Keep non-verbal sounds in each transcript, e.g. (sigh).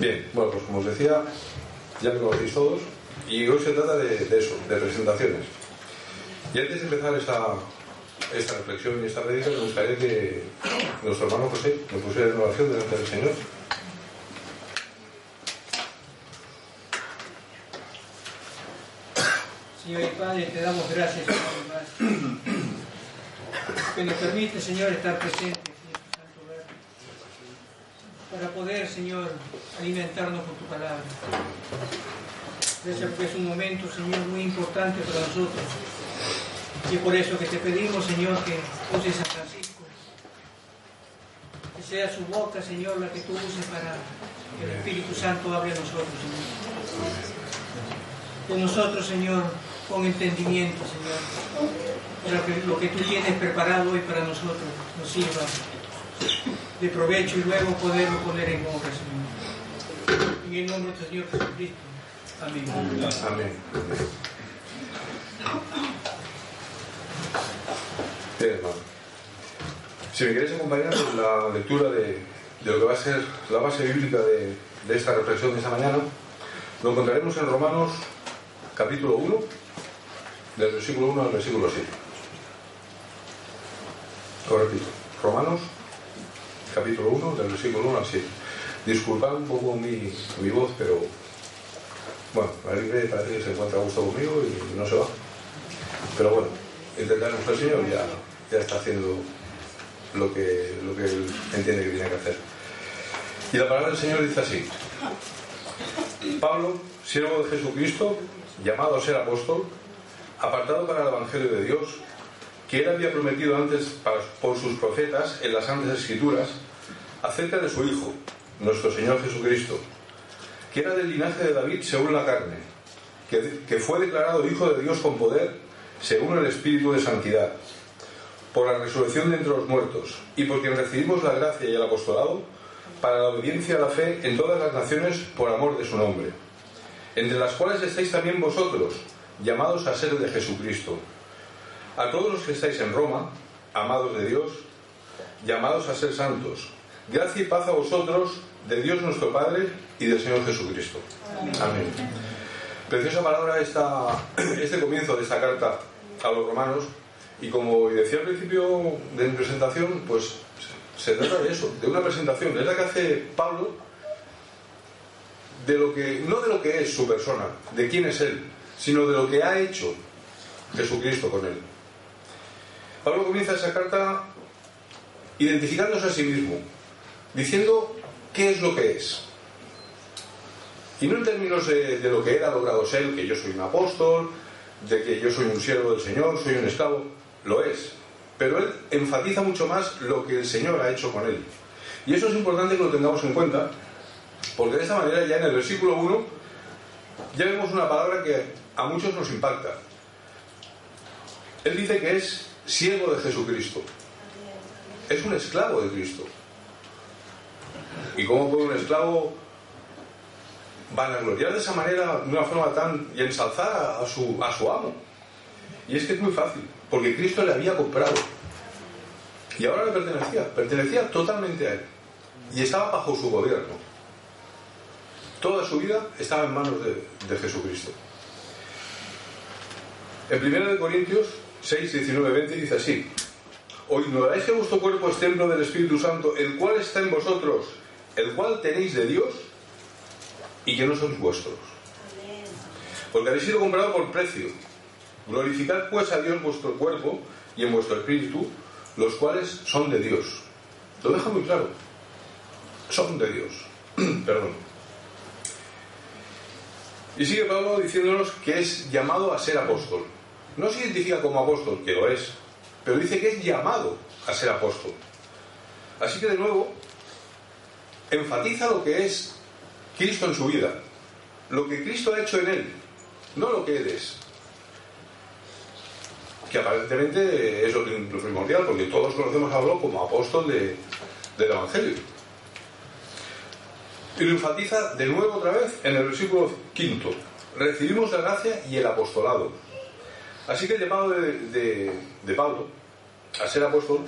Bien, bueno, pues como os decía, ya me conocéis todos y hoy se trata de, eso, de presentaciones. Y antes de empezar esta, esta reflexión y esta predica, me gustaría que nuestro hermano José me pusiera en oración delante del Señor. Señor y Padre, te damos gracias más. Que nos permite, Señor, estar presentes en tu santo verbo. Para poder, Señor, alimentarnos con tu palabra. Gracias porque es un momento, Señor, muy importante para nosotros. Y por eso que te pedimos, Señor, que uses a Francisco. Que sea su boca, Señor, la que tú uses para que el Espíritu Santo hable a nosotros, Señor. De nosotros, Señor, con entendimiento, Señor. Para que lo que tú tienes preparado hoy para nosotros nos sirva de provecho y luego poderlo poner en obra, Señor. En el nombre de Señor Jesucristo. Amén. Amén. Hermano. Si me queréis acompañar en la lectura de, de lo que va a ser la base bíblica de, de esta reflexión de esta mañana, lo encontraremos en Romanos capítulo 1, del versículo 1 al versículo 7. Lo repito, Romanos capítulo 1, del versículo 1 al 7. Disculpad un poco mi, mi voz, pero bueno, la libre parece que se encuentra a gusto conmigo y no se va. Pero bueno, intentaremos el Señor ya, ya está haciendo lo que, lo que él entiende que tiene que hacer. Y la palabra del Señor dice así. Pablo, siervo de Jesucristo, llamado a ser apóstol, apartado para el Evangelio de Dios, que él había prometido antes por sus profetas en las Santas Escrituras, acerca de su Hijo, nuestro Señor Jesucristo, que era del linaje de David según la carne, que, que fue declarado Hijo de Dios con poder según el Espíritu de Santidad, por la resurrección de entre los muertos, y por quien recibimos la gracia y el apostolado para la obediencia a la fe en todas las naciones por amor de su nombre, entre las cuales estáis también vosotros, llamados a ser de Jesucristo. A todos los que estáis en Roma, amados de Dios, llamados a ser santos, gracia y paz a vosotros, de Dios nuestro Padre y del Señor Jesucristo. Amén. Preciosa palabra esta, (clears throat) este comienzo de esta carta a los romanos y como decía al principio de mi presentación, pues se trata de eso, de una presentación, es la que hace Pablo de lo que, no de lo que es su persona, de quién es él, sino de lo que ha hecho Jesucristo con él. Pablo comienza esa carta identificándose a sí mismo, diciendo qué es lo que es. Y no en términos de, lo que ha logrado ser, que yo soy un apóstol, de que yo soy un siervo del Señor, soy un esclavo, lo es. Pero él enfatiza mucho más lo que el Señor ha hecho con él. Y eso es importante que lo tengamos en cuenta, porque de esta manera ya en el versículo 1 ya vemos una palabra que a muchos nos impacta. Él dice que es siervo de Jesucristo. Es un esclavo de Cristo. ¿Y cómo puede un esclavo vanagloriar de esa manera, de una forma tan. y ensalzar a, su, a su amo? Y es que es muy fácil, porque Cristo le había comprado. Y ahora le pertenecía, pertenecía totalmente a él. Y estaba bajo su gobierno. Toda su vida estaba en manos de, de Jesucristo. En 1 Corintios 6, 19, 20 dice así: ¿O ignoráis que vuestro cuerpo es templo del Espíritu Santo, el cual está en vosotros, el cual tenéis de Dios y que no sois vuestros? Porque habéis sido comprado por precio. Glorificad pues a Dios en vuestro cuerpo y en vuestro espíritu, los cuales son de Dios. Lo deja muy claro. Son de Dios. (clears throat) Perdón. Y sigue Pablo diciéndonos que es llamado a ser apóstol. No se identifica como apóstol, que lo es, pero dice que es llamado a ser apóstol. Así que de nuevo enfatiza lo que es Cristo en su vida, lo que Cristo ha hecho en él, no lo que él es. Que aparentemente es lo primordial, porque todos conocemos a Pablo como apóstol de, del Evangelio. Y lo enfatiza de nuevo otra vez en el versículo quinto. Recibimos la gracia y el apostolado. Así que el llamado de, de Pablo a ser apóstol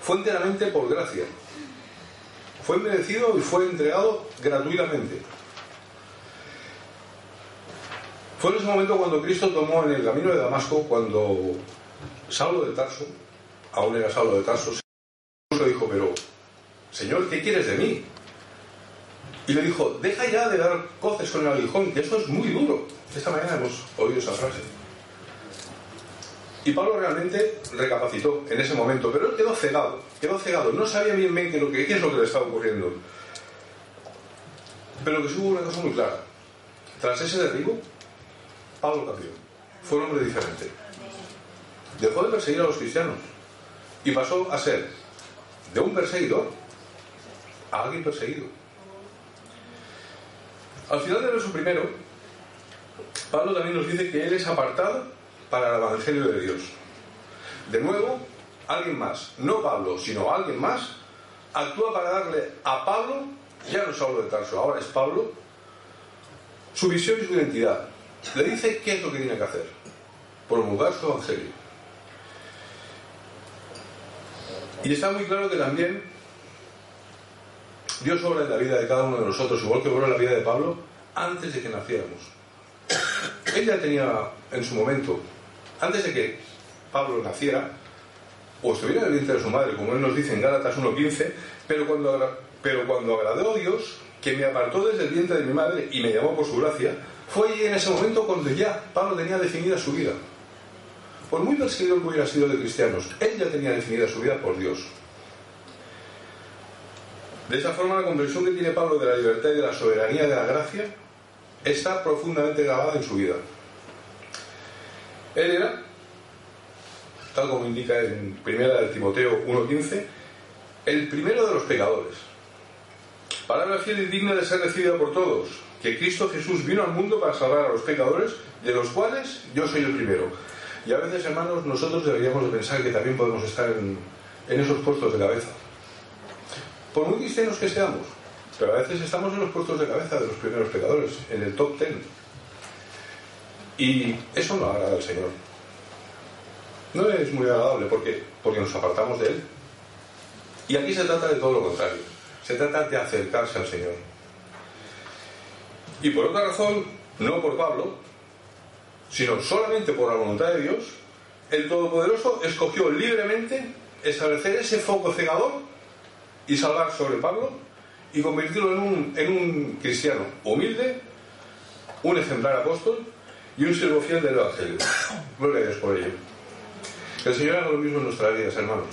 fue enteramente por gracia. Fue merecido y fue entregado gratuitamente. Fue en ese momento cuando Cristo tomó en el camino de Damasco, cuando Saulo de Tarso, aún era Saulo de Tarso, se dijo, pero, Señor, ¿qué quieres de mí? Y le dijo, deja ya de dar coces con el aguijón, que eso es muy duro. Esta mañana hemos oído esa frase. Y Pablo realmente recapacitó en ese momento, pero él quedó cegado, quedó cegado, no sabía bien bien qué, lo que, es lo que le estaba ocurriendo. Pero que hubo una cosa muy clara. Tras ese derribo, Pablo cambió. Fue un hombre diferente. Dejó de perseguir a los cristianos y pasó a ser de un perseguidor a alguien perseguido. Al final del verso primero, Pablo también nos dice que él es apartado para el Evangelio de Dios. De nuevo, alguien más, no Pablo, sino alguien más, actúa para darle a Pablo, ya no es Pablo de Tarso, ahora es Pablo, su visión y su identidad. Le dice qué es lo que tiene que hacer, promulgar su Evangelio. Y está muy claro que también Dios obra en la vida de cada uno de nosotros, igual que obró en la vida de Pablo, antes de que naciéramos. Él ya tenía en su momento antes de que Pablo naciera, o estuviera en el vientre de su madre, como él nos dice en Gálatas 1.15, pero cuando, pero cuando agradó a Dios, que me apartó desde el vientre de mi madre y me llamó por su gracia, fue en ese momento cuando ya Pablo tenía definida su vida. Por muy perseguido que hubiera sido de cristianos, él ya tenía definida su vida por Dios. De esa forma, la comprensión que tiene Pablo de la libertad y de la soberanía de la gracia está profundamente grabada en su vida. Era, tal como indica en primera de Timoteo 1.15, el primero de los pecadores. Palabra fiel y digna de ser recibida por todos, que Cristo Jesús vino al mundo para salvar a los pecadores, de los cuales yo soy el primero. Y a veces, hermanos, nosotros deberíamos de pensar que también podemos estar en, en esos puestos de cabeza. Por muy cristianos que seamos, pero a veces estamos en los puestos de cabeza de los primeros pecadores, en el top ten. Y eso no agrada al Señor. No es muy agradable porque, porque nos apartamos de Él. Y aquí se trata de todo lo contrario. Se trata de acercarse al Señor. Y por otra razón, no por Pablo, sino solamente por la voluntad de Dios, el Todopoderoso escogió libremente establecer ese foco cegador y salvar sobre Pablo y convertirlo en un, en un cristiano humilde, un ejemplar apóstol y un siervo fiel del Evangelio. Gloria a Dios por ello. El Señor haga lo mismo en nuestras vidas, hermanos.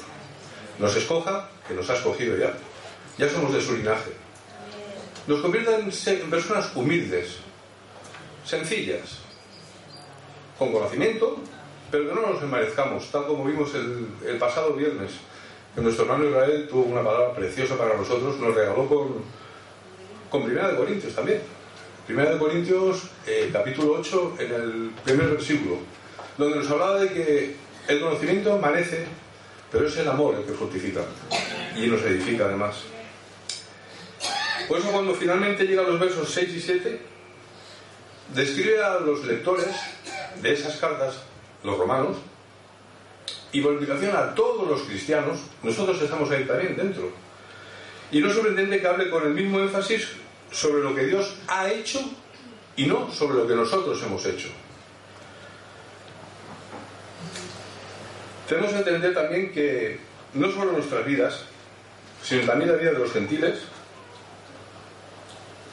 Nos escoja, que nos ha escogido ya. Ya somos de su linaje. Nos convierta en, personas humildes, sencillas, con conocimiento, pero que no nos enmarezcamos, tal como vimos el, el pasado viernes, que nuestro hermano Israel tuvo una palabra preciosa para nosotros, nos regaló con, con Primera de Corintios también Primera de Corintios, eh, capítulo 8, en el primer versículo, donde nos hablaba de que el conocimiento amanece, pero es el amor el que fortifica y nos edifica además. Por eso cuando finalmente llegan los versos 6 y 7, describe a los lectores de esas cartas, los romanos, y por implicación a todos los cristianos, nosotros estamos ahí también dentro. Y no sorprendente que hable con el mismo énfasis sobre lo que Dios ha hecho y no sobre lo que nosotros hemos hecho. Tenemos que entender también que no solo nuestras vidas, sino también la vida de los gentiles,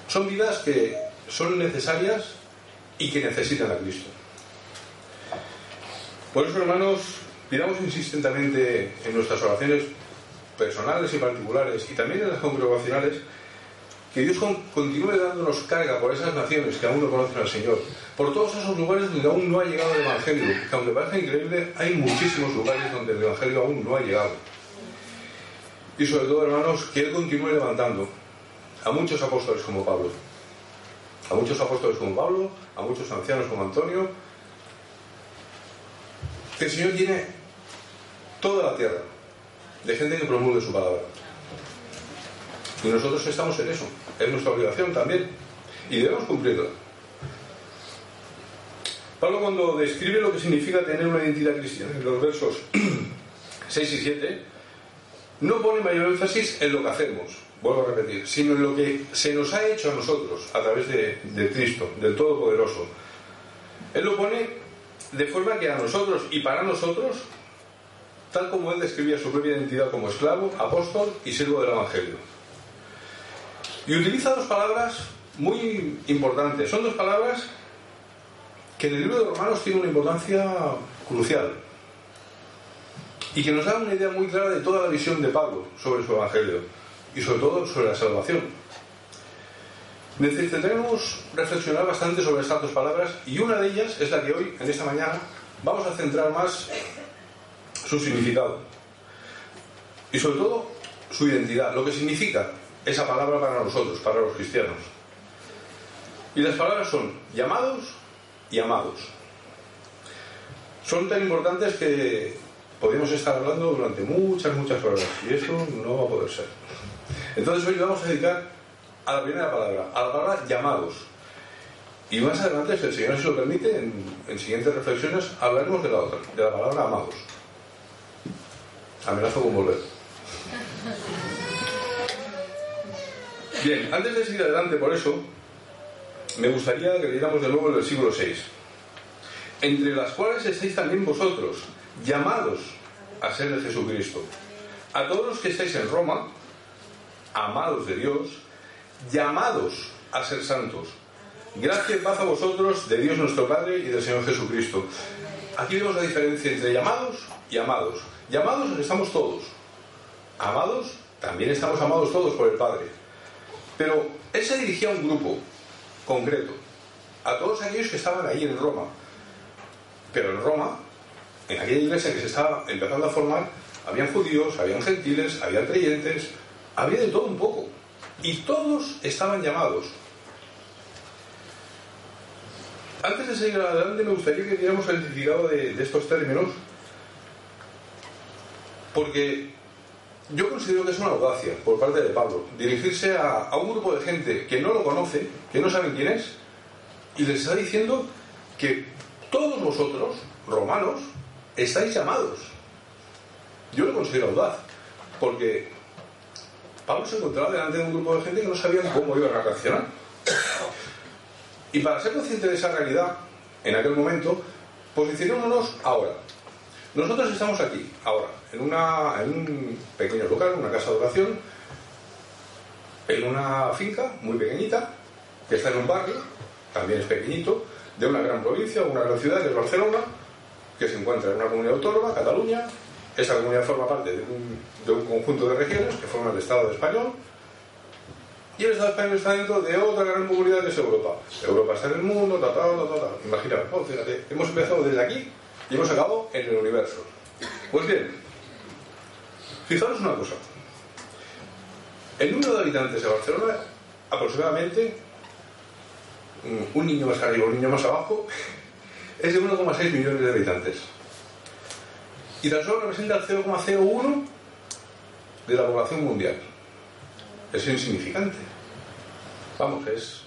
son vidas que son necesarias y que necesitan a Cristo. Por eso, hermanos, pidamos insistentemente en nuestras oraciones personales y particulares y también en las congregacionales que Dios continúe dándonos carga por esas naciones que aún no conocen al Señor, por todos esos lugares donde aún no ha llegado el Evangelio, que aunque parece increíble, hay muchísimos lugares donde el Evangelio aún no ha llegado. Y sobre todo, hermanos, que Él continúe levantando a muchos apóstoles como Pablo. A muchos apóstoles como Pablo, a muchos ancianos como Antonio. Que el Señor tiene toda la tierra de gente que promulgue su palabra. Y nosotros estamos en eso. Es nuestra obligación también. Y debemos cumplirla. Pablo cuando describe lo que significa tener una identidad cristiana, en los versos (clears throat) 6 y 7, no pone mayor énfasis en lo que hacemos, vuelvo a repetir, sino en lo que se nos ha hecho a nosotros a través de, Cristo, del Todopoderoso. Él lo pone de forma que a nosotros y para nosotros, tal como él describía su propia identidad como esclavo, apóstol y siervo del Evangelio. Y utiliza dos palabras muy importantes. Son dos palabras que en el libro de Romanos tienen una importancia crucial y que nos da una idea muy clara de toda la visión de Pablo sobre su Evangelio y sobre todo sobre la salvación. Necesitaremos reflexionar bastante sobre estas dos palabras y una de ellas es la que hoy, en esta mañana, vamos a centrar más su significado y sobre todo su identidad, lo que significa esa palabra para nosotros, para los cristianos. Y las palabras son llamados y amados. Son tan importantes que podemos estar hablando durante muchas, muchas horas y eso no va a poder ser. Entonces hoy vamos a dedicar a la primera palabra, a la palabra llamados. Y más adelante, si el Señor se lo permite, en, en siguientes reflexiones hablaremos de la otra, de la palabra amados. Amenazo con volver. Bien, antes de seguir adelante por eso, me gustaría que leyéramos de nuevo el versículo 6. Entre las cuales estáis también vosotros, llamados a ser de Jesucristo. A todos los que estáis en Roma, amados de Dios, llamados a ser santos. Gracias y paz a vosotros, de Dios nuestro Padre y del Señor Jesucristo. Aquí vemos la diferencia entre llamados y amados. Llamados estamos todos. Amados, también estamos amados todos por el Padre. Pero él se dirigía a un grupo concreto, a todos aquellos que estaban ahí en Roma. Pero en Roma, en aquella iglesia que se estaba empezando a formar, habían judíos, habían gentiles, habían creyentes, había de todo un poco. Y todos estaban llamados. Antes de seguir adelante, me gustaría que diéramos el significado de estos términos, porque yo considero que es una audacia por parte de Pablo dirigirse a, un grupo de gente que no lo conoce, que no saben quién es, y les está diciendo que todos vosotros, romanos, estáis llamados. Yo lo considero audaz, porque Pablo se encontraba delante de un grupo de gente que no sabían cómo iban a reaccionar. Y para ser consciente de esa realidad, en aquel momento, posicionémonos ahora. Nosotros estamos aquí, ahora, en, una, en un pequeño local, una casa de oración, en una finca muy pequeñita, que está en un barrio, también es pequeñito, de una gran provincia, una gran ciudad, que es Barcelona, que se encuentra en una comunidad autónoma, Cataluña. Esa comunidad forma parte de un, de un conjunto de regiones que forman el Estado español. Y el Estado español está dentro de otra gran comunidad que es Europa. Europa está en el mundo, ta, ta, ta, ta, ta. Imaginaos, fíjate, hemos empezado desde aquí y hemos acabado en el universo. Pues bien, fijaros una cosa. El número de habitantes de Barcelona, aproximadamente, un niño más arriba, un niño más abajo, es de 1,6 millones de habitantes. Y tan solo representa el 0,01 de la población mundial. Es insignificante. Vamos, es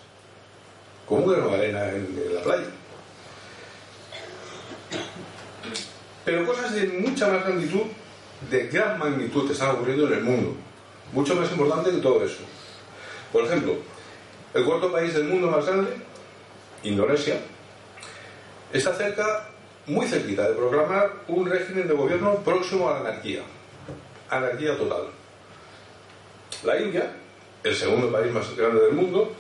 como un grano de arena en la playa. Pero cosas de mucha más magnitud, de gran magnitud, están ocurriendo en el mundo. Mucho más importante que todo eso. Por ejemplo, el cuarto país del mundo más grande, Indonesia, está cerca, muy cerquita, de proclamar un régimen de gobierno próximo a la anarquía. Anarquía total. La India, el segundo país más grande del mundo,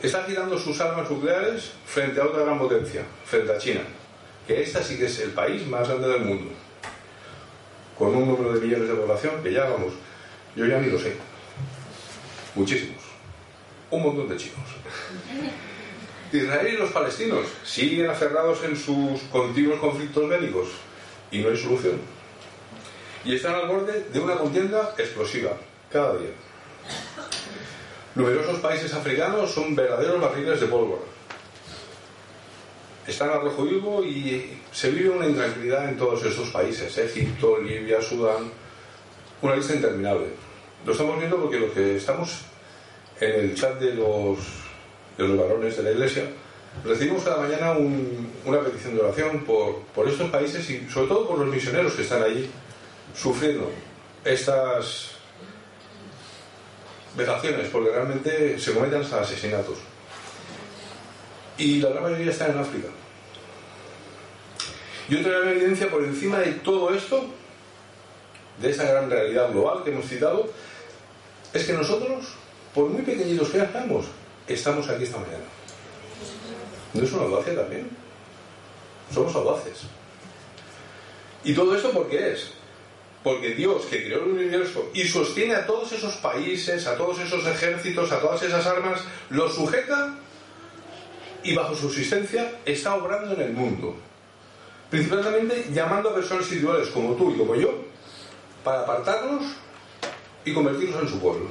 está girando sus armas nucleares frente a otra gran potencia, frente a China que esta sí que es el país más grande del mundo, con un número de millones de población que ya vamos, yo ya ni lo sé, muchísimos, un montón de chinos. (laughs) Israel y los palestinos siguen aferrados en sus continuos conflictos bélicos y no hay solución. Y están al borde de una contienda explosiva, cada día. Numerosos países africanos son verdaderos barriles de pólvora. Están a rojo vivo y se vive una intranquilidad en todos esos países. Egipto, Libia, Sudán, una lista interminable. Lo estamos viendo porque los que estamos en el chat de los, de los varones de la iglesia, recibimos cada mañana una petición de oración por, por estos países y sobre todo por los misioneros que están allí sufriendo estas vejaciones, porque realmente se cometen hasta asesinatos. Y la gran mayoría está en África. Y otra gran evidencia por encima de todo esto, de esa gran realidad global que hemos citado, es que nosotros, por muy pequeñitos que seamos, estamos aquí esta mañana. ¿No es una audacia también? Somos audaces. ¿Y todo esto por qué es? Porque Dios, que creó el universo y sostiene a todos esos países, a todos esos ejércitos, a todas esas armas, los sujeta y bajo su existencia está obrando en el mundo. Principalmente llamando a personas individuales como tú y como yo para apartarnos y convertirnos en su pueblo.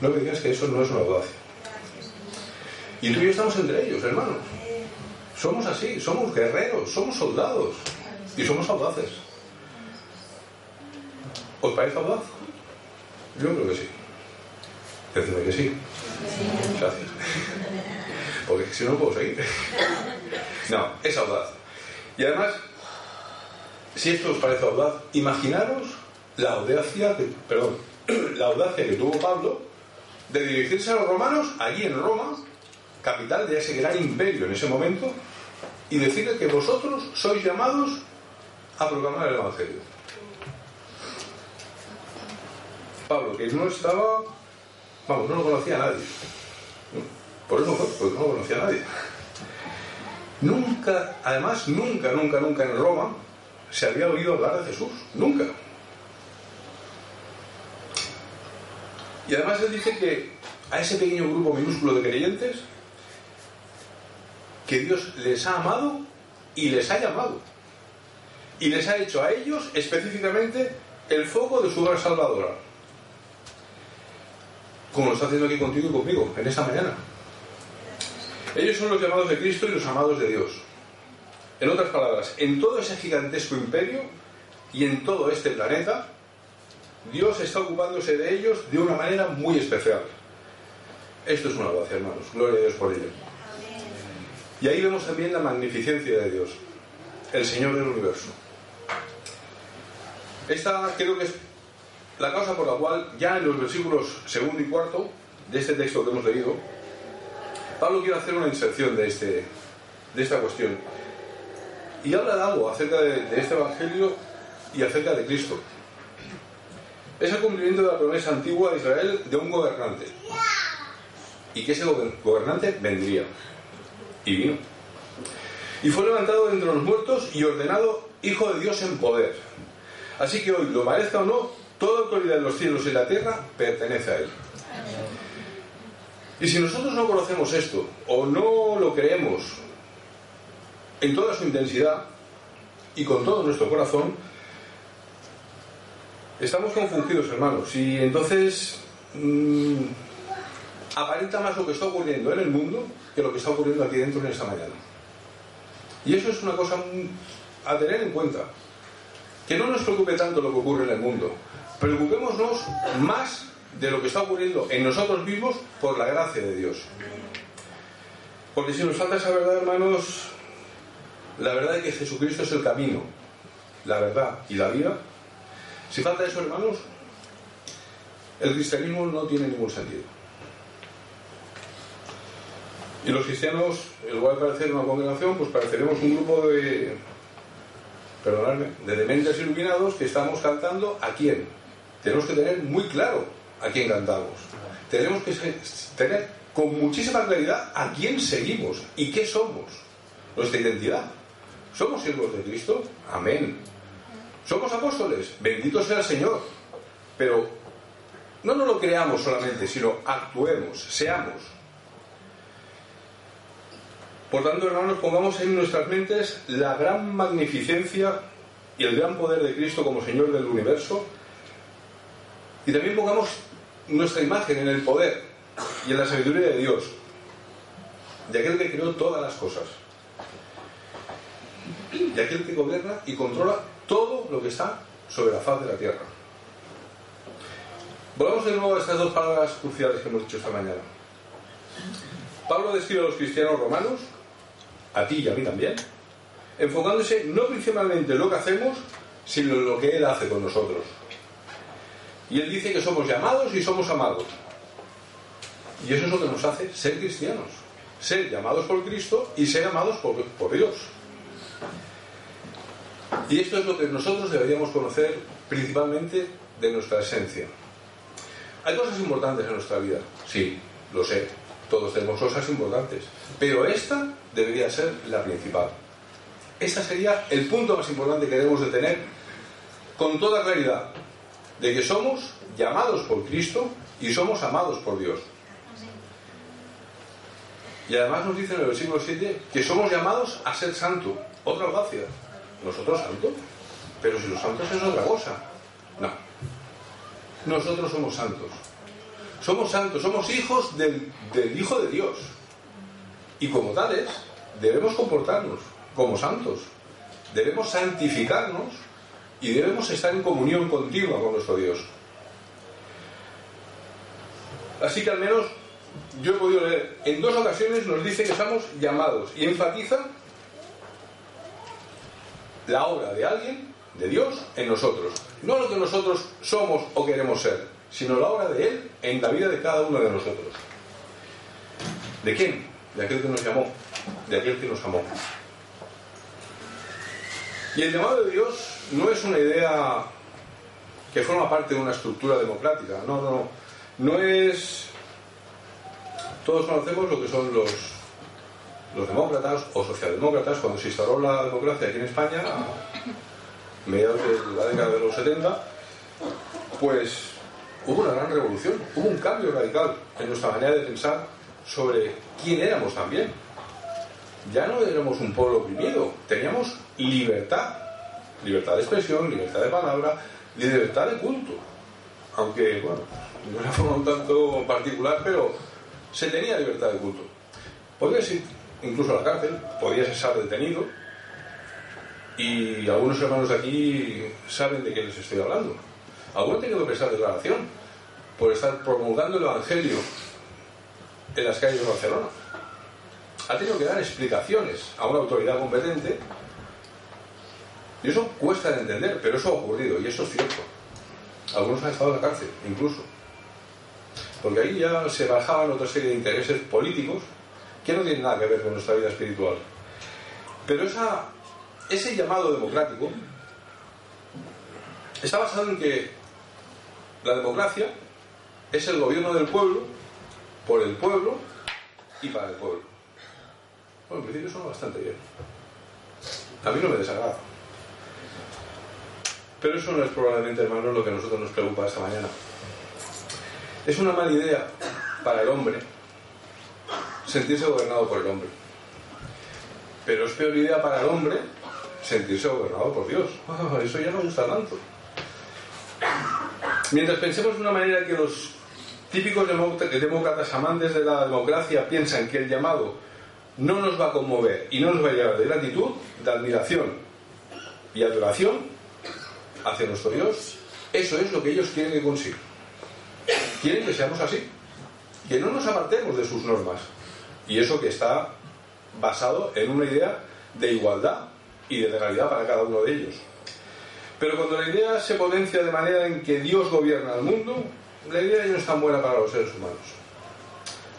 No me digas que eso no es una audacia. Y tú y yo estamos entre ellos, hermanos. Somos así, somos guerreros, somos soldados y somos audaces. ¿Os parece audaz? Yo creo que sí. Decidme que sí. Gracias. Porque si no, puedo seguir. No, es audaz. Y además, si esto os parece audaz, imaginaros la audacia, que, perdón, (clears throat) la audacia que tuvo Pablo de dirigirse a los romanos allí en Roma, capital de ese gran imperio en ese momento, y decirle que vosotros sois llamados a proclamar el Evangelio. Pablo, que no estaba, vamos, no lo conocía a nadie. Por eso fue, porque no lo conocía a nadie. Nunca, además, nunca, nunca, nunca en Roma se había oído hablar de Jesús. Nunca. Y además él dice que a ese pequeño grupo minúsculo de creyentes, que Dios les ha amado y les ha llamado. Y les ha hecho a ellos específicamente el foco de su obra salvadora como lo está haciendo aquí contigo y conmigo, en esta mañana. Ellos son los llamados de Cristo y los amados de Dios. En otras palabras, en todo ese gigantesco imperio y en todo este planeta, Dios está ocupándose de ellos de una manera muy especial. Esto es una gracia, hermanos. Gloria a Dios por ello. Y ahí vemos también la magnificencia de Dios, el Señor del universo. Esta creo que es la causa por la cual ya en los versículos segundo y cuarto de este texto que hemos leído, Pablo quiere hacer una inserción de, este, de esta cuestión. Y habla de algo acerca de, este Evangelio y acerca de Cristo. Es el cumplimiento de la promesa antigua de Israel de un gobernante. Y que ese gobernante vendría. Y vino. Y fue levantado entre los muertos y ordenado hijo de Dios en poder. Así que hoy, lo parezca o no, Toda autoridad en los cielos y la tierra pertenece a Él. Y si nosotros no conocemos esto o no lo creemos en toda su intensidad y con todo nuestro corazón, estamos confundidos, hermanos. Y entonces mmm, aparenta más lo que está ocurriendo en el mundo que lo que está ocurriendo aquí dentro en esta mañana. Y eso es una cosa a tener en cuenta. Que no nos preocupe tanto lo que ocurre en el mundo, Preocupémonos más de lo que está ocurriendo en nosotros mismos por la gracia de Dios. Porque si nos falta esa verdad, hermanos, la verdad de que Jesucristo es el camino, la verdad y la vida, si falta eso, hermanos, el cristianismo no tiene ningún sentido. Y los cristianos, en lugar de parecer una congregación, pues pareceremos un grupo de, perdonadme, de dementes iluminados que estamos cantando a quién? tenemos que tener muy claro a quién cantamos. Tenemos que tener con muchísima claridad a quién seguimos y qué somos, nuestra identidad. ¿Somos siervos de Cristo? Amén. ¿Somos apóstoles? Bendito sea el Señor. Pero no nos lo creamos solamente, sino actuemos, seamos. Por tanto, hermanos, pongamos en nuestras mentes la gran magnificencia y el gran poder de Cristo como Señor del universo y también pongamos nuestra imagen en el poder y en la sabiduría de Dios, de aquel que creó todas las cosas, de aquel que gobierna y controla todo lo que está sobre la faz de la tierra. Volvamos de nuevo a estas dos palabras cruciales que hemos dicho esta mañana. Pablo describe a los cristianos romanos, a ti y a mí también, enfocándose no principalmente en lo que hacemos, sino en lo que Él hace con nosotros. Y Él dice que somos llamados y somos amados. Y eso es lo que nos hace ser cristianos. Ser llamados por Cristo y ser amados por, por Dios. Y esto es lo que nosotros deberíamos conocer principalmente de nuestra esencia. Hay cosas importantes en nuestra vida, sí, lo sé, todos tenemos cosas importantes, pero esta debería ser la principal. Este sería el punto más importante que debemos de tener con toda claridad, de que somos llamados por Cristo y somos amados por Dios. Y además nos dice en el versículo 7 que somos llamados a ser santos. Otra gracia. Nosotros santos. Pero si los santos es otra cosa. No. Nosotros somos santos. Somos santos, somos hijos del Hijo de Dios. Y como tales, debemos comportarnos como santos. Debemos santificarnos y debemos estar en comunión continua con nuestro Dios. Así que al menos yo he podido leer, en dos ocasiones nos dice que estamos llamados y enfatiza la obra de alguien, de Dios, en nosotros. No lo que nosotros somos o queremos ser, sino la obra de Él en la vida de cada uno de nosotros. ¿De quién? De aquel que nos llamó, de aquel que nos amó. Y el llamado de Dios no es una idea que forma parte de una estructura democrática, no, no, no es... Todos conocemos lo que son los, los demócratas o socialdemócratas, cuando se instauró la democracia aquí en España, a mediados de la década de los 70, pues hubo una gran revolución, hubo un cambio radical en nuestra manera de pensar sobre quién éramos también. Ya no éramos un pueblo oprimido, teníamos libertad, libertad de expresión, libertad de palabra, libertad de culto. Aunque, bueno, de una (laughs) forma un tanto particular, pero se tenía libertad de culto. Podías ir incluso a la cárcel, podías estar detenido, y algunos hermanos de aquí saben de qué les estoy hablando. Algunos han tenido que prestar declaración por estar promulgando el Evangelio en las calles de Barcelona. Ha tenido que dar explicaciones a una autoridad competente y eso cuesta de entender, pero eso ha ocurrido y eso es cierto. Algunos han estado en la cárcel, incluso. Porque ahí ya se bajaban otra serie de intereses políticos que no tienen nada que ver con nuestra vida espiritual. Pero ese llamado democrático está basado en que la democracia es el gobierno del pueblo, por el pueblo y para el pueblo. Bueno, en principio suena bastante bien. A mí no me desagrada. Pero eso no es probablemente, hermanos, lo que a nosotros nos preocupa esta mañana. Es una mala idea para el hombre sentirse gobernado por el hombre. Pero es peor idea para el hombre sentirse gobernado por Dios. (laughs) eso ya no gusta tanto. Mientras pensemos de una manera que los típicos demócratas amantes de la democracia piensan que el llamado no nos va a conmover y no nos va a llevar de gratitud, de admiración y adoración hacia nuestro Dios, eso es lo que ellos quieren que consiga. Quieren que seamos así, que no nos apartemos de sus normas. Y eso que está basado en una idea de igualdad y de legalidad para cada uno de ellos. Pero cuando la idea se potencia de manera en que Dios gobierna el mundo, la idea ya no es tan buena para los seres humanos.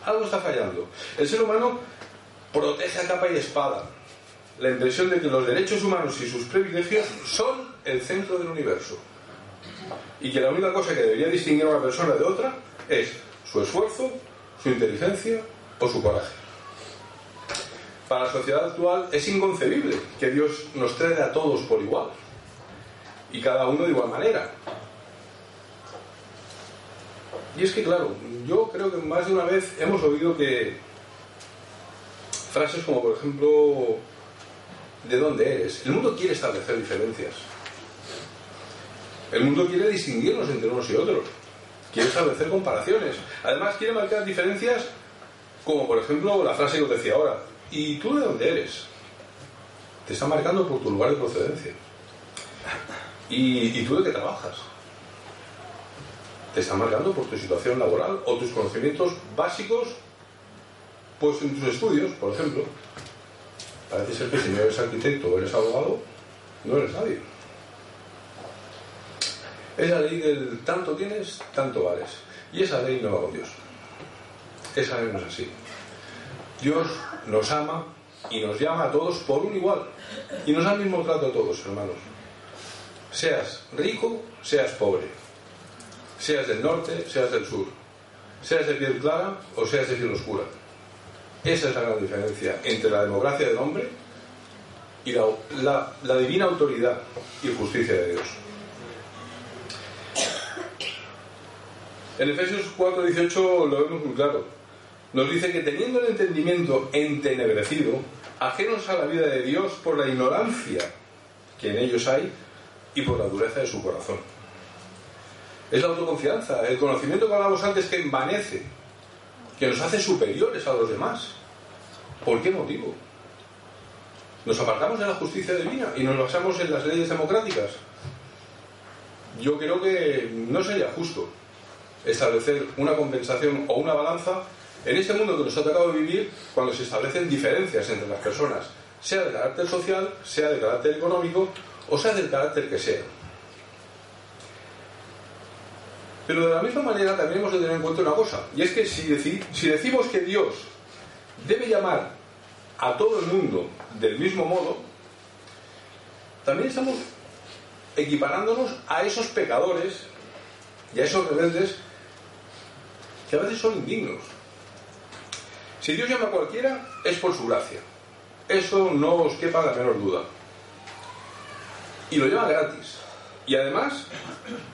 Algo está fallando. El ser humano protege a capa y espada la impresión de que los derechos humanos y sus privilegios son el centro del universo. Y que la única cosa que debería distinguir a una persona de otra es su esfuerzo, su inteligencia o su coraje. Para la sociedad actual es inconcebible que Dios nos trate a todos por igual y cada uno de igual manera. Y es que, claro, yo creo que más de una vez hemos oído que frases como, por ejemplo, ¿de dónde eres? El mundo quiere establecer diferencias. El mundo quiere distinguirnos entre unos y otros. quiere establecer comparaciones. Además, quiere marcar diferencias, como por ejemplo la frase que os decía ahora. ¿Y tú de dónde eres? Te está marcando por tu lugar de procedencia. ¿Y, y tú de qué trabajas? Te está marcando por tu situación laboral o tus conocimientos básicos, pues en tus estudios, por ejemplo. Parece ser que si no eres arquitecto o eres abogado, no eres nadie. Es la ley del tanto tienes, tanto vales. Y esa ley no va con Dios. Esa ley no es así. Dios nos ama y nos llama a todos por un igual. Y nos da el mismo trato a todos, hermanos. Seas rico, seas pobre. Seas del norte, seas del sur. Seas de piel clara o seas de piel oscura. Esa es la gran diferencia entre la democracia del hombre y la, divina autoridad y justicia de Dios. En Efesios 4:18 lo vemos muy claro. Nos dice que teniendo el entendimiento entenebrecido, ajenos a la vida de Dios por la ignorancia que en ellos hay y por la dureza de su corazón. Es la autoconfianza, el conocimiento que hablamos antes que envanece, que nos hace superiores a los demás. ¿Por qué motivo? Nos apartamos de la justicia divina y nos basamos en las leyes democráticas. Yo creo que no sería justo establecer una compensación o una balanza en este mundo que nos ha tocado vivir cuando se establecen diferencias entre las personas, sea de carácter social, sea de carácter económico o sea del carácter que sea. Pero de la misma manera también hemos de tener en cuenta una cosa, y es que si, deci si decimos que Dios debe llamar a todo el mundo del mismo modo, también estamos equiparándonos a esos pecadores y a esos rebeldes que a veces son indignos. Si Dios llama a cualquiera, es por su gracia. Eso no os quepa la menor duda. Y lo llama gratis. Y además,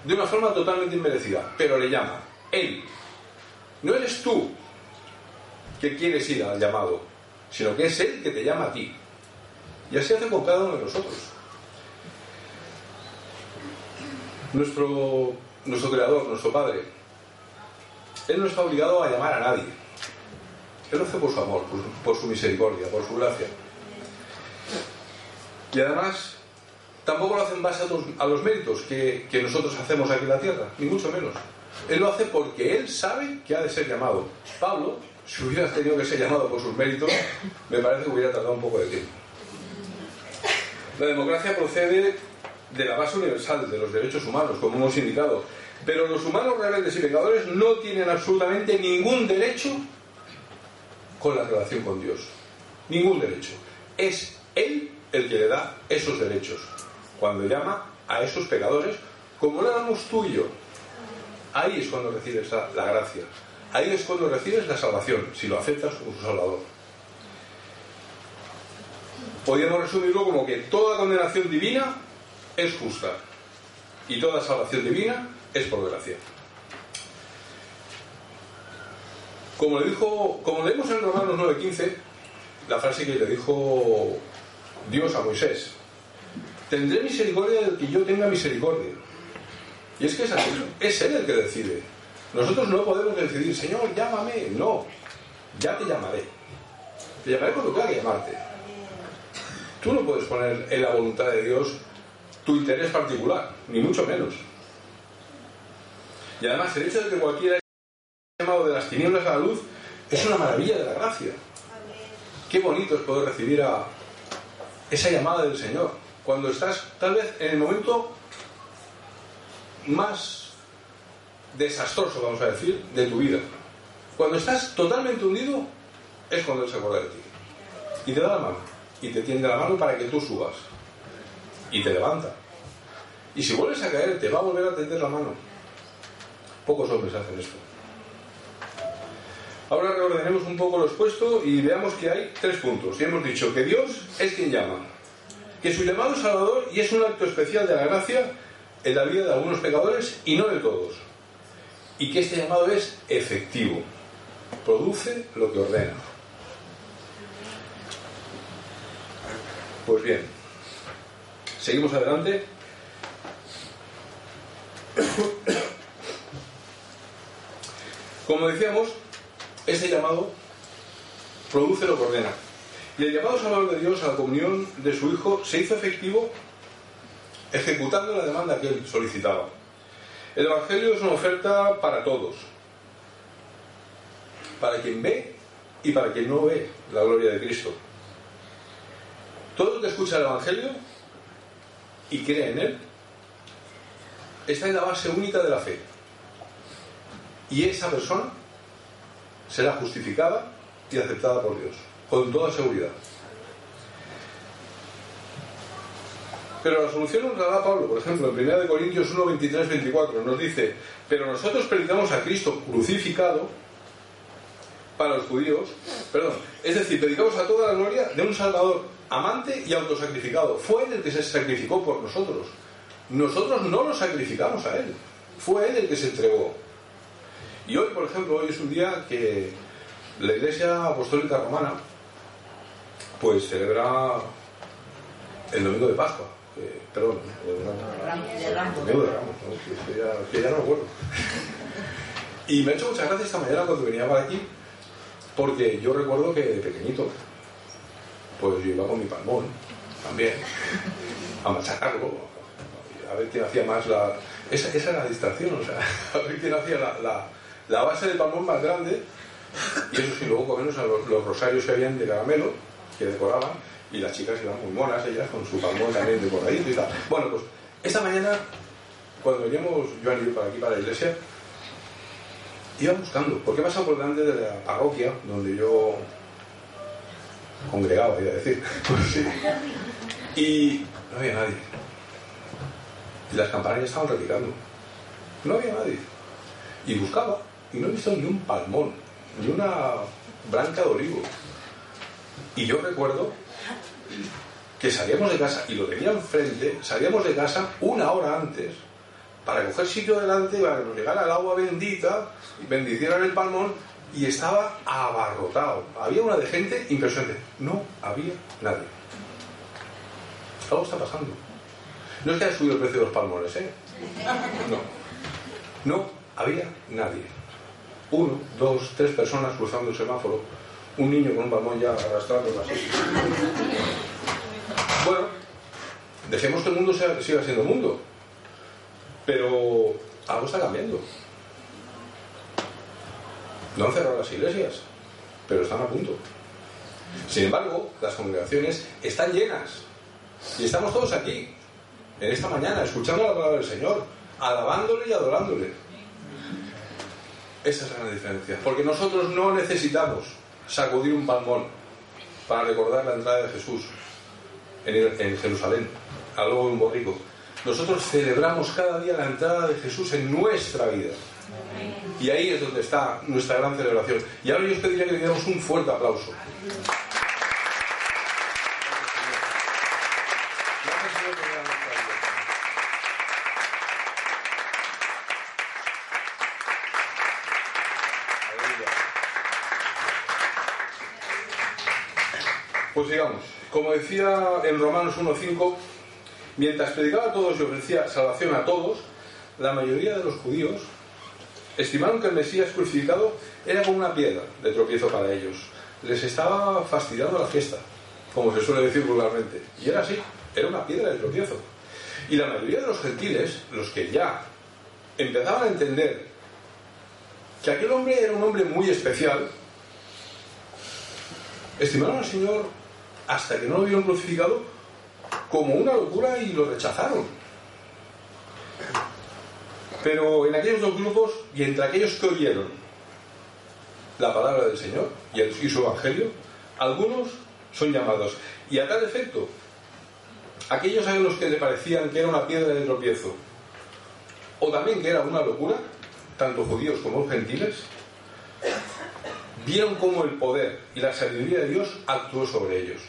de una forma totalmente inmerecida. Pero le llama. Él. No eres tú que quieres ir al llamado, sino que es Él que te llama a ti. Y así hace con cada uno de nosotros. Nuestro, nuestro Creador, nuestro Padre, Él no está obligado a llamar a nadie. Él lo hace por su amor, por, por su misericordia, por su gracia. Y además, tampoco lo hace en base a los, méritos que, que, nosotros hacemos aquí en la tierra, ni mucho menos. Él lo hace porque él sabe que ha de ser llamado. Pablo, si hubiera tenido que ser llamado por sus méritos, me parece que hubiera tardado un poco de tiempo. La democracia procede de la base universal de los derechos humanos, como hemos indicado. Pero los humanos rebeldes y pecadores no tienen absolutamente ningún derecho con la relación con Dios. Ningún derecho. Es Él el que le da esos derechos. Cuando llama a esos pecadores, como lo damos tuyo, ahí es cuando recibes la, la, gracia. Ahí es cuando recibes la salvación, si lo aceptas como su Salvador. Podríamos resumirlo como que toda condenación divina es justa y toda salvación divina es por gracia. Como le dijo, como leemos en Romanos 9:15, la frase que le dijo Dios a Moisés, tendré misericordia del que yo tenga misericordia. Y es que es así, es Él el que decide. Nosotros no podemos decidir, Señor, llámame. No, ya te llamaré. Te llamaré cuando tenga que llamarte. Tú no puedes poner en la voluntad de Dios tu interés particular, ni mucho menos. Y además, el hecho de que cualquiera haya llamado de las tinieblas a la luz es una maravilla de la gracia. Qué bonito es poder recibir a esa llamada del Señor. Cuando estás, tal vez, en el momento más desastroso, vamos a decir, de tu vida. Cuando estás totalmente hundido, es cuando Él se acuerda de ti. Y te da la mano. Y te tiende la mano para que tú subas. Y te levanta. Y si vuelves a caer, te va a volver a tender la mano. Pocos hombres hacen esto. Ahora reordenemos un poco lo expuesto y veamos que hay tres puntos. Y hemos dicho que Dios es quien llama, que su llamado es salvador y es un acto especial de la gracia en la vida de algunos pecadores y no de todos. Y que este llamado es efectivo, produce lo que ordena. Pues bien, seguimos adelante. Como decíamos, ese llamado produce lo que ordena. Y el llamado Salvador de Dios a la comunión de su Hijo se hizo efectivo ejecutando la demanda que él solicitaba. El Evangelio es una oferta para todos, para quien ve y para quien no ve la gloria de Cristo. Todo el que escucha el Evangelio y cree en él está en la base única de la fe. Y esa persona será justificada y aceptada por Dios, con toda seguridad. Pero la solución nos la da Pablo, por ejemplo, en 1 Corintios 1, 23, 24, nos dice, pero nosotros predicamos a Cristo crucificado para los judíos, perdón, es decir, predicamos a toda la gloria de un Salvador amante y autosacrificado. Fue él el que se sacrificó por nosotros. Nosotros no lo sacrificamos a él. Fue él el que se entregó. Y hoy, por ejemplo, hoy es un día que la Iglesia Apostólica Romana pues celebra el domingo de Pascua. Eh, perdón, el domingo de Ramos, que, ya, que ya no me acuerdo. Y me ha hecho mucha gracia esta mañana cuando venía para aquí, porque yo recuerdo que de pequeñito, pues yo iba con mi palmón también, a machacarlo, a ver quién hacía más la. Esa, esa era la distracción, o sea, (laughs) a ver quién hacía la, la, la base del palmón más grande, y eso sí, luego comernos a los, los rosarios que habían de caramelo, que decoraban, y las chicas iban muy monas, ellas con su palmón también decoradito y tal. Bueno, pues esta mañana, cuando veníamos Joan y yo para aquí, para la iglesia, iba buscando, porque he pasado por delante de la parroquia donde yo congregaba, iba a decir. (laughs) Pues sí. Y no había nadie. Y las campanas estaban replicando. No había nadie. Y buscaba, y no he visto ni un palmón, ni una branca de olivo. Y yo recuerdo que salíamos de casa, y lo tenía enfrente, salíamos de casa una hora antes para coger sitio delante, para que nos llegara el agua bendita, y bendicieran el palmón, y estaba abarrotado. Había una de gente impresionante. No había nadie. Algo está pasando. No es que haya subido el precio de los palmones, ¿eh? No. No había nadie. Uno, dos, tres personas cruzando el semáforo. Un niño con un palmón ya arrastrándolo así. Bueno, dejemos que el mundo sea- siga siendo mundo. Pero algo está cambiando. No han cerrado las iglesias, pero están a punto. Sin embargo, las congregaciones están llenas. Y estamos todos aquí, en esta mañana, escuchando la palabra del Señor, alabándole y adorándole. Esa es la gran diferencia. Porque nosotros no necesitamos sacudir un palmón para recordar la entrada de Jesús en, en Jerusalén, al lobo de un borrico. Nosotros celebramos cada día la entrada de Jesús en nuestra vida. Y ahí es donde está nuestra gran celebración. Y ahora yo os pediría que le diéramos un fuerte aplauso. Gracias, Señor, por dar nuestra vida. Aleluya. Como decía en Romanos 1.5, mientras predicaba a todos y ofrecía salvación a todos, la mayoría de los judíos estimaron que el Mesías crucificado era como una piedra de tropiezo para ellos. Les estaba fastidiando la fiesta, como se suele decir vulgarmente. Y era así, era una piedra de tropiezo. Y la mayoría de los gentiles, los que ya empezaban a entender que aquel hombre era un hombre muy especial, estimaron al Señor hasta que no lo vieron crucificado como una locura y lo rechazaron. Pero en aquellos dos grupos y entre aquellos que oyeron la palabra del Señor y, el, su evangelio, algunos son llamados. Y a tal efecto, aquellos a los que le parecían que era una piedra de tropiezo, o también que era una locura, tanto judíos como gentiles, vieron cómo el poder y la sabiduría de Dios actuó sobre ellos.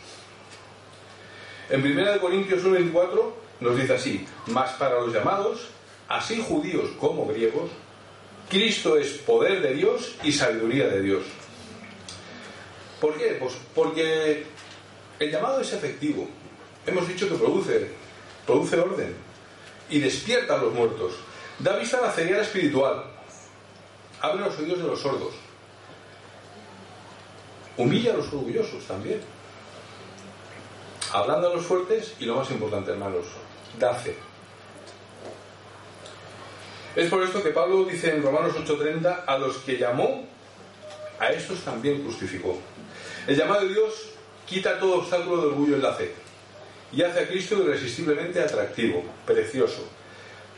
En 1 Corintios 1.24 nos dice así, mas para los llamados, así judíos como griegos, Cristo es poder de Dios y sabiduría de Dios. ¿Por qué? Pues porque el llamado es efectivo. Hemos dicho que produce, produce orden y despierta a los muertos. Da vista a la ceguera espiritual. abre los oídos de los sordos. Humilla a los orgullosos también. Hablando a los fuertes y lo más importante, hermanos, da fe. Es por esto que Pablo dice en Romanos 8:30, a los que llamó, a estos también justificó. El llamado de Dios quita todo obstáculo de orgullo en la fe y hace a Cristo irresistiblemente atractivo, precioso,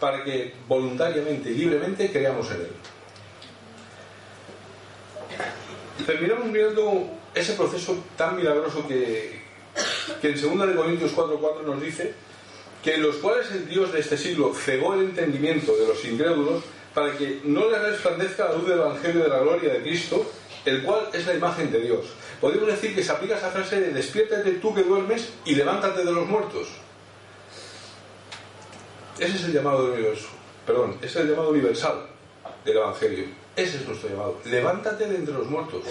para que voluntariamente y libremente creamos en Él. Terminamos viendo ese proceso tan milagroso que, que en 2 Corintios 4:4 nos dice que en los cuales el Dios de este siglo cegó el entendimiento de los incrédulos para que no les resplandezca la luz del Evangelio de la gloria de Cristo, el cual es la imagen de Dios. Podemos decir que se aplica esa frase de despiértate tú que duermes y levántate de los muertos. Ese es el llamado del universo, perdón, ese es el llamado universal del Evangelio. Ese es nuestro llamado. Levántate de entre los muertos.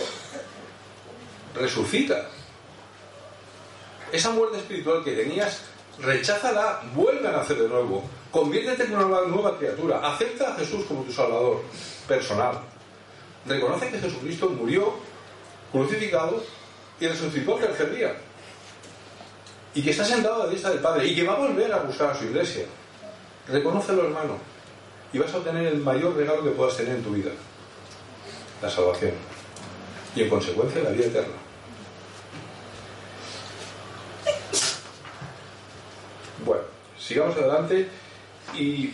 Resucita. Esa muerte espiritual que tenías, recházala, vuelve a nacer de nuevo. Conviértete en una nueva criatura. Acepta a Jesús como tu Salvador personal. Reconoce que Jesucristo murió crucificado y resucitó el tercer día. Y que está sentado a la diestra del Padre y que va a volver a buscar a su iglesia. Reconócelo, hermano. Y vas a obtener el mayor regalo que puedas tener en tu vida. La salvación. Y en consecuencia la vida eterna. Bueno, sigamos adelante y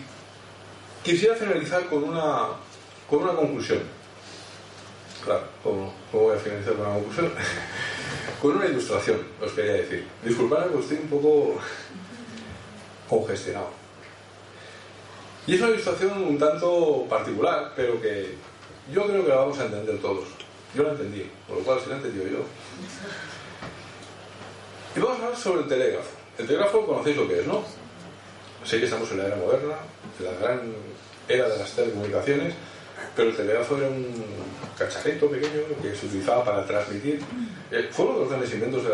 quisiera finalizar con una, con una conclusión. Claro, ¿cómo, voy a finalizar con una conclusión? (laughs) con una ilustración, os quería decir. Disculpadme que estoy un poco (laughs) congestionado. Y es una ilustración un tanto particular, pero que yo creo que la vamos a entender todos. Yo la entendí, por lo cual si la he entendido yo. Y vamos a hablar sobre el telégrafo. El telégrafo conocéis lo que es, ¿no? Sé que estamos en la era moderna, en la gran era de las telecomunicaciones, pero el telégrafo era un cacharrito pequeño que se utilizaba para transmitir. Eh, fue uno de los grandes inventos de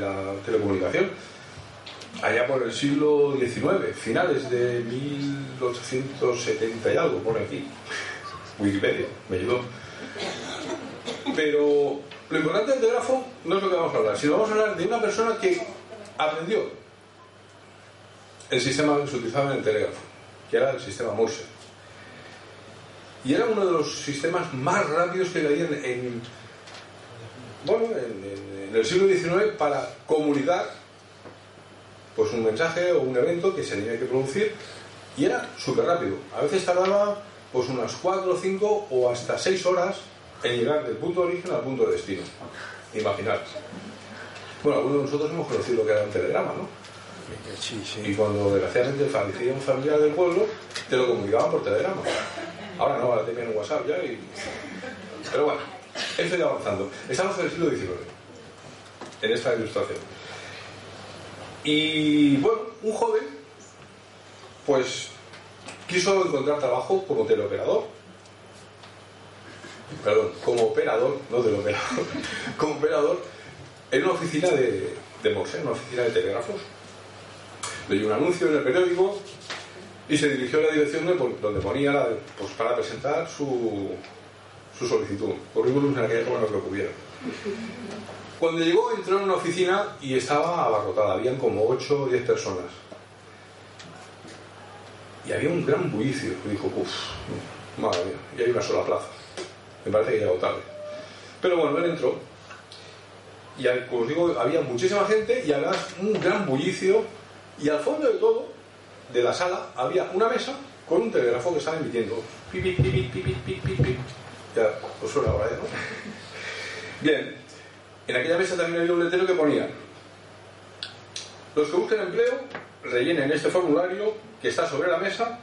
la, telecomunicación allá por el siglo XIX, finales de 1870 y algo, pone aquí. Wikipedia, me ayudó. Pero lo importante del telégrafo no es lo que vamos a hablar, sino vamos a hablar de una persona que aprendió el sistema que se utilizaba en el telégrafo, que era el sistema Morse. Y era uno de los sistemas más rápidos que había en, bueno, en, el siglo XIX para comunicar pues un mensaje o un evento que se tenía que producir y era súper rápido. A veces tardaba pues unas 4, 5 o hasta 6 horas en llegar del punto de origen al punto de destino. Imaginar. Bueno, algunos de nosotros hemos conocido lo que era un telegrama, ¿no? Y cuando desgraciadamente fallecía un familiar del pueblo, te lo comunicaban por telegrama. Ahora no, ahora te un WhatsApp ya y... Pero bueno, estoy avanzando. Estamos en el siglo XIX, en esta ilustración. Y bueno, un joven, pues quiso encontrar trabajo como teleoperador. Perdón, como operador, no teleoperador, (laughs) como operador en una oficina de, de Morse, en una oficina de telégrafos. Leyó un anuncio en el periódico y se dirigió a la dirección de, donde ponía pues, para presentar su, su solicitud. Currículum en aquella época no lo que Cuando llegó entró en una oficina y estaba abarrotada, habían como 8 o 10 personas. Y había un gran bullicio. Y dijo, uff, madre mía, y hay una sola plaza. Me parece que llegó tarde. Pero bueno, él entró. Y como os digo, había muchísima gente y además un gran bullicio. Y al fondo de todo, de la sala, había una mesa con un telégrafo que estaba emitiendo. Ya, pues suena ahora ¿no? Bien, en aquella mesa también había un letrero que ponía: Los que busquen empleo rellenen este formulario que está sobre la mesa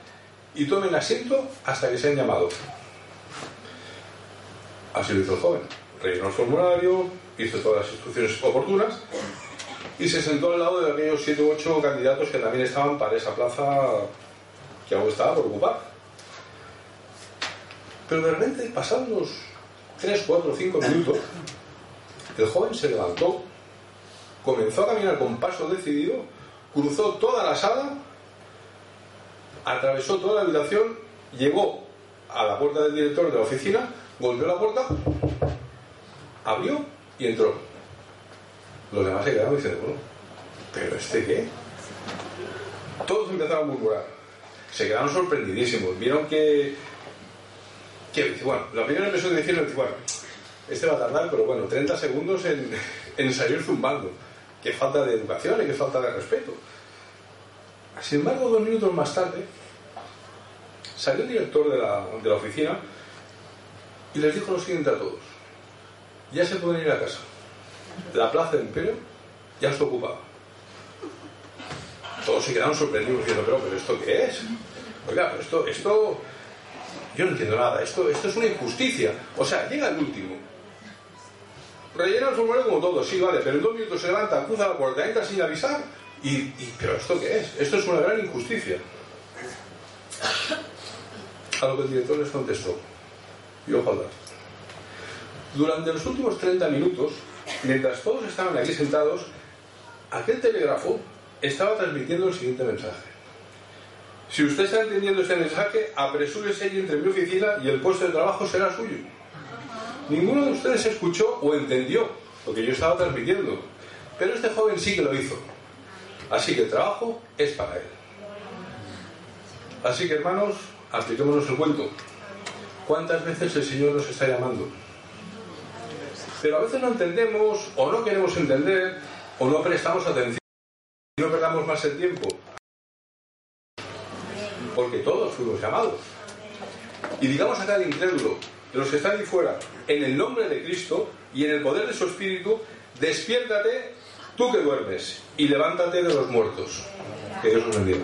y tomen asiento hasta que sean llamados. Así lo hizo el joven. Rellenó el formulario, hizo todas las instrucciones oportunas y se sentó al lado de aquellos 7 u 8 candidatos que también estaban para esa plaza que aún estaba por ocupar. Pero de repente, pasados unos 3, 4, 5 minutos, el joven se levantó, comenzó a caminar con paso decidido, cruzó toda la sala atravesó toda la habitación, llegó a la puerta del director de la oficina, golpeó la puerta, abrió y entró. Los demás se quedaron diciendo, bueno, ¿pero este qué? Todos empezaron a murmurar. Se quedaron sorprendidísimos. Vieron que. que bueno, la primera impresión de decirle, bueno, este va a tardar, pero bueno, 30 segundos en, (laughs) en salir zumbando. Qué falta de educación y qué falta de respeto. Sin embargo, dos minutos más tarde, salió el director de la, de la oficina y les dijo lo siguiente a todos. Ya se pueden ir a casa. La plaza de Imperio ya está ocupada. Todos se quedaron sorprendidos diciendo, pero, pero ¿esto qué es? Oiga, pero esto, esto, yo no entiendo nada, esto, esto es una injusticia. O sea, llega el último, rellena el formulario como todo, sí, vale, pero en dos minutos se levanta, cruza la puerta, entra sin avisar, y, y ¿pero esto qué es? Esto es una gran injusticia. A lo que el director les contestó, y ojalá. Durante los últimos 30 minutos, mientras todos estaban aquí sentados, aquel telégrafo estaba transmitiendo el siguiente mensaje. Si usted está entendiendo este mensaje, apresúrese y entre mi oficina y el puesto de trabajo será suyo. Ninguno de ustedes escuchó o entendió lo que yo estaba transmitiendo, pero este joven sí que lo hizo. Así que el trabajo es para él. Así que hermanos, apliquémonos el cuento. ¿Cuántas veces el Señor nos está llamando? Pero a veces no entendemos o no queremos entender o no prestamos atención y no perdamos más el tiempo. Porque todos fuimos llamados. Y digamos a cada incrédulo, los que están ahí fuera, en el nombre de Cristo y en el poder de su Espíritu, despiértate tú que duermes y levántate de los muertos. Que Dios os bendiga.